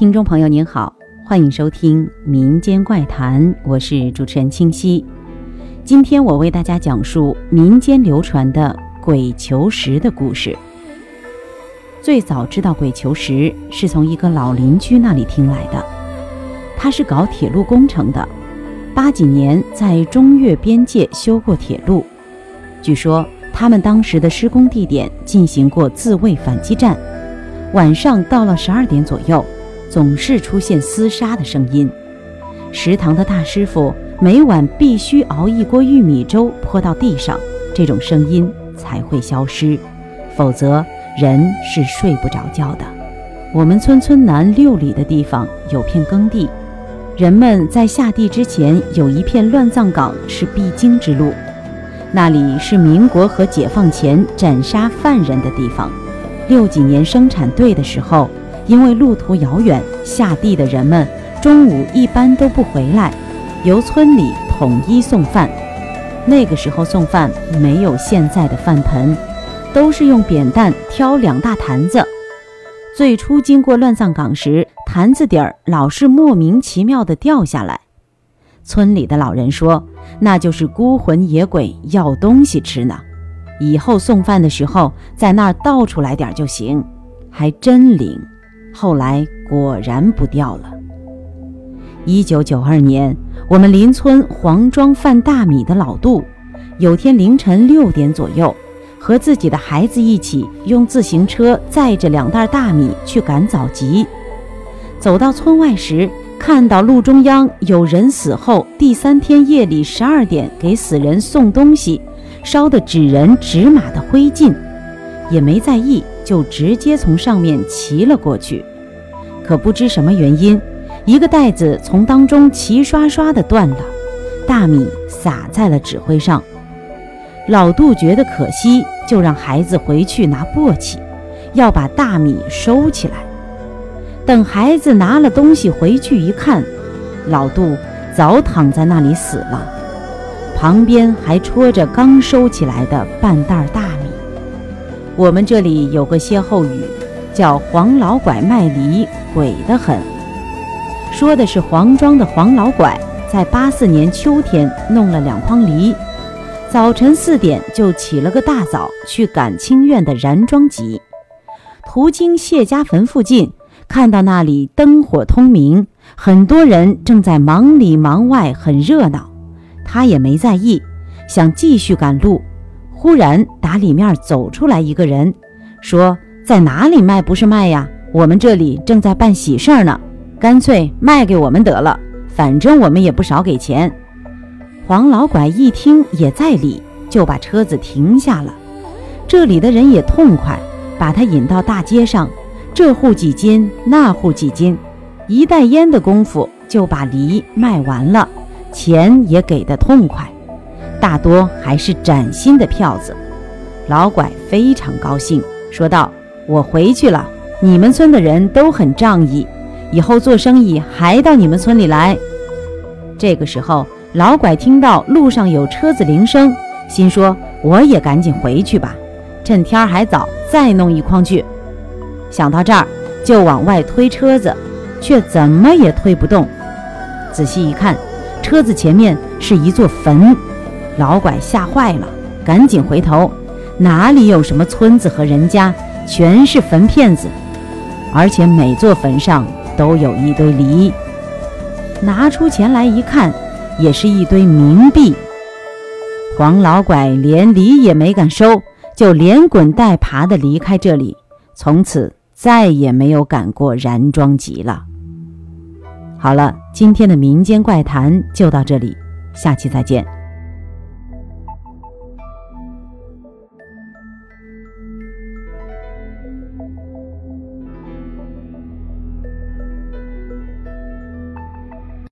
听众朋友您好，欢迎收听《民间怪谈》，我是主持人清溪。今天我为大家讲述民间流传的鬼求石的故事。最早知道鬼求石是从一个老邻居那里听来的，他是搞铁路工程的，八几年在中越边界修过铁路。据说他们当时的施工地点进行过自卫反击战，晚上到了十二点左右。总是出现厮杀的声音。食堂的大师傅每晚必须熬一锅玉米粥泼到地上，这种声音才会消失，否则人是睡不着觉的。我们村村南六里的地方有片耕地，人们在下地之前有一片乱葬岗是必经之路，那里是民国和解放前斩杀犯人的地方。六几年生产队的时候。因为路途遥远，下地的人们中午一般都不回来，由村里统一送饭。那个时候送饭没有现在的饭盆，都是用扁担挑两大坛子。最初经过乱葬岗时，坛子底儿老是莫名其妙地掉下来。村里的老人说，那就是孤魂野鬼要东西吃呢。以后送饭的时候，在那儿倒出来点就行，还真灵。后来果然不掉了。一九九二年，我们邻村黄庄贩大米的老杜，有天凌晨六点左右，和自己的孩子一起用自行车载着两袋大米去赶早集。走到村外时，看到路中央有人死后第三天夜里十二点给死人送东西，烧的纸人纸马的灰烬，也没在意。就直接从上面骑了过去，可不知什么原因，一个袋子从当中齐刷刷的断了，大米洒在了纸灰上。老杜觉得可惜，就让孩子回去拿簸箕，要把大米收起来。等孩子拿了东西回去一看，老杜早躺在那里死了，旁边还戳着刚收起来的半袋大米。我们这里有个歇后语，叫“黄老拐卖梨，鬼得很”，说的是黄庄的黄老拐在八四年秋天弄了两筐梨，早晨四点就起了个大早去赶清院的燃庄集，途经谢家坟附近，看到那里灯火通明，很多人正在忙里忙外，很热闹，他也没在意，想继续赶路。忽然，打里面走出来一个人，说：“在哪里卖不是卖呀？我们这里正在办喜事儿呢，干脆卖给我们得了，反正我们也不少给钱。”黄老拐一听也在理，就把车子停下了。这里的人也痛快，把他引到大街上，这户几斤，那户几斤，一袋烟的功夫就把梨卖完了，钱也给的痛快。大多还是崭新的票子，老拐非常高兴，说道：“我回去了，你们村的人都很仗义，以后做生意还到你们村里来。”这个时候，老拐听到路上有车子铃声，心说：“我也赶紧回去吧，趁天还早，再弄一筐去。”想到这儿，就往外推车子，却怎么也推不动。仔细一看，车子前面是一座坟。老拐吓坏了，赶紧回头，哪里有什么村子和人家，全是坟片子，而且每座坟上都有一堆梨。拿出钱来一看，也是一堆冥币。黄老拐连梨也没敢收，就连滚带爬地离开这里，从此再也没有赶过燃庄集了。好了，今天的民间怪谈就到这里，下期再见。